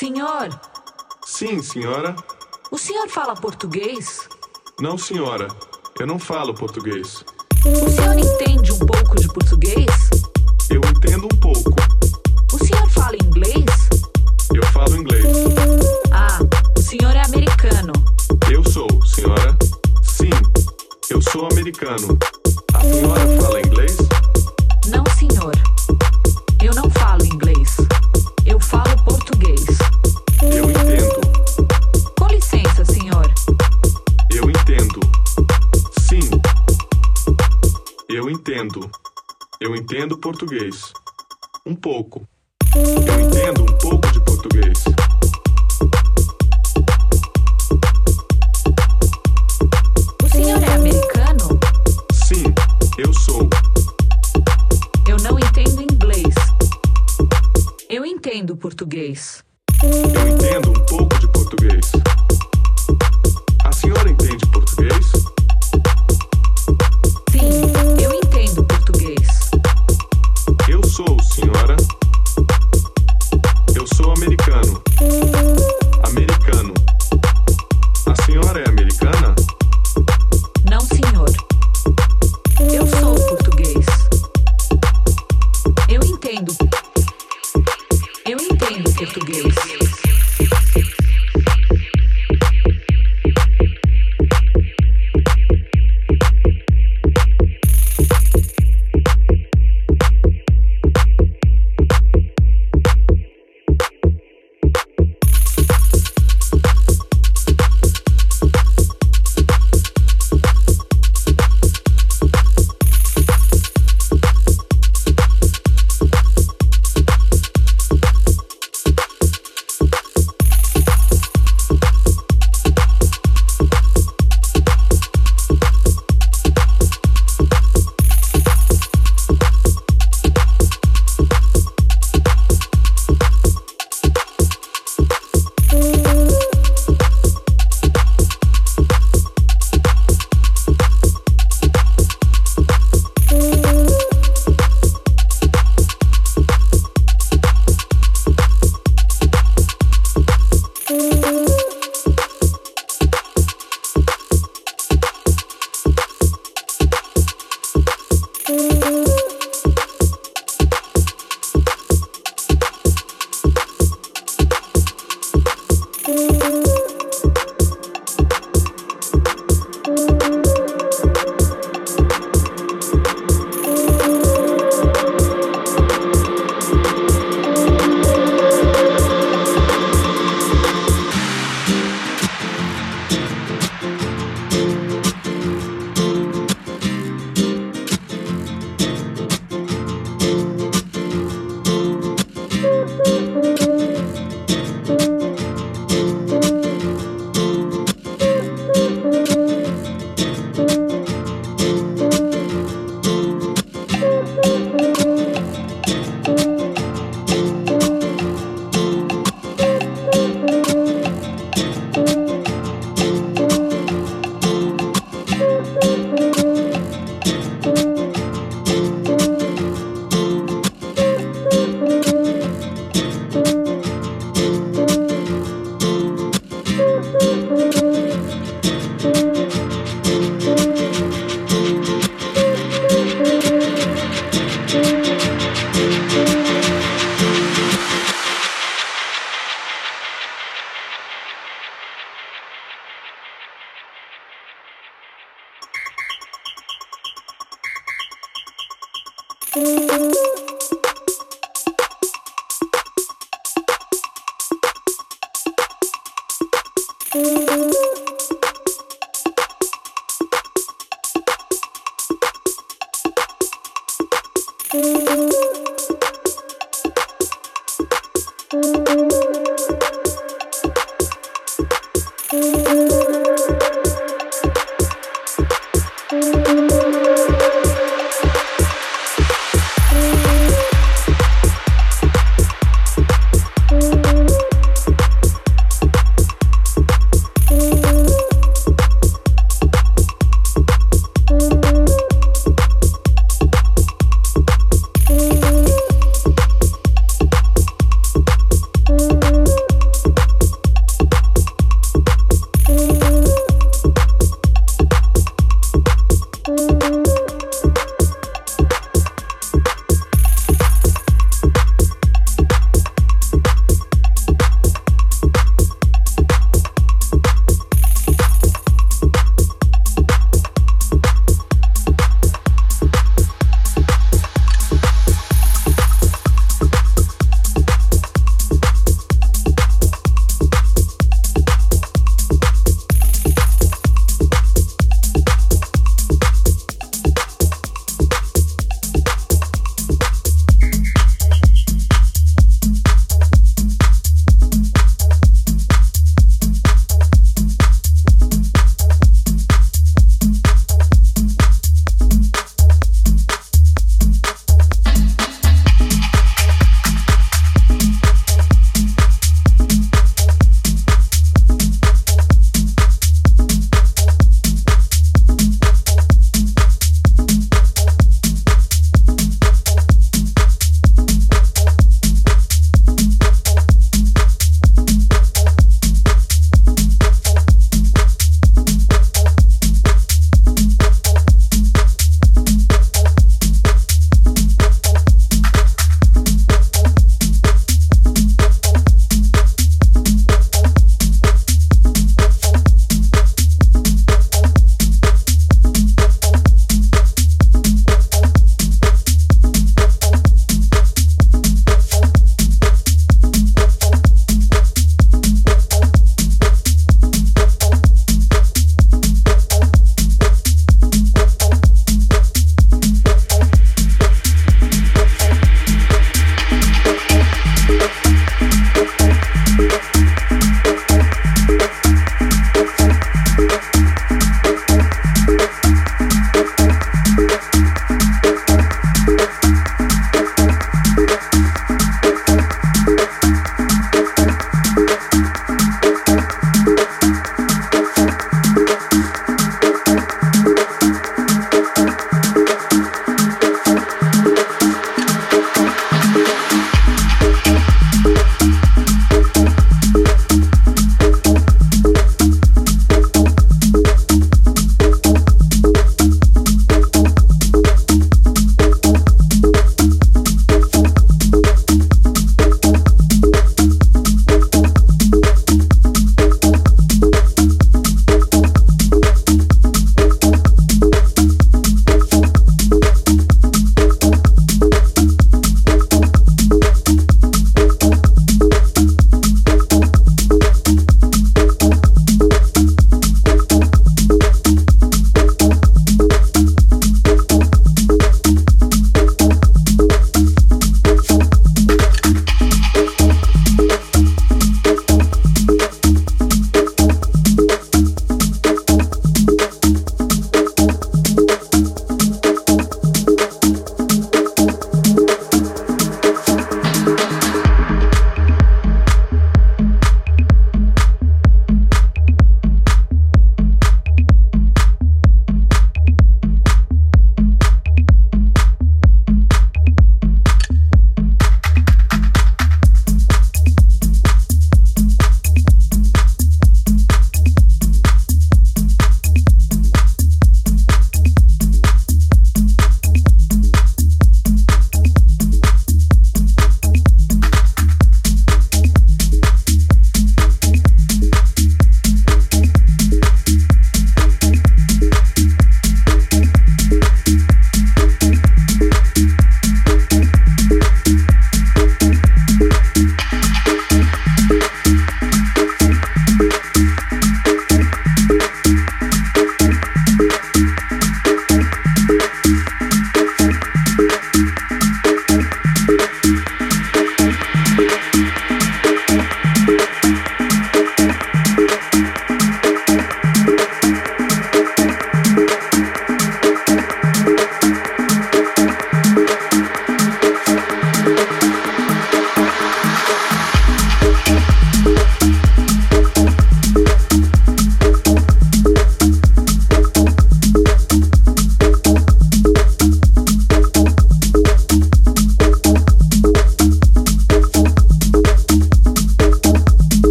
Senhor, Sim, senhora. o senhor fala português? Não, senhora. Eu não falo português. O senhor entende um pouco de português? Eu entendo um pouco. O senhor fala inglês? Eu falo inglês. Ah, o senhor é americano. Eu sou, senhora. Sim, eu sou americano. Português. Um pouco. Eu entendo um pouco de português. O senhor é americano? Sim, eu sou. Eu não entendo inglês. Eu entendo português. Eu entendo um pouco de português.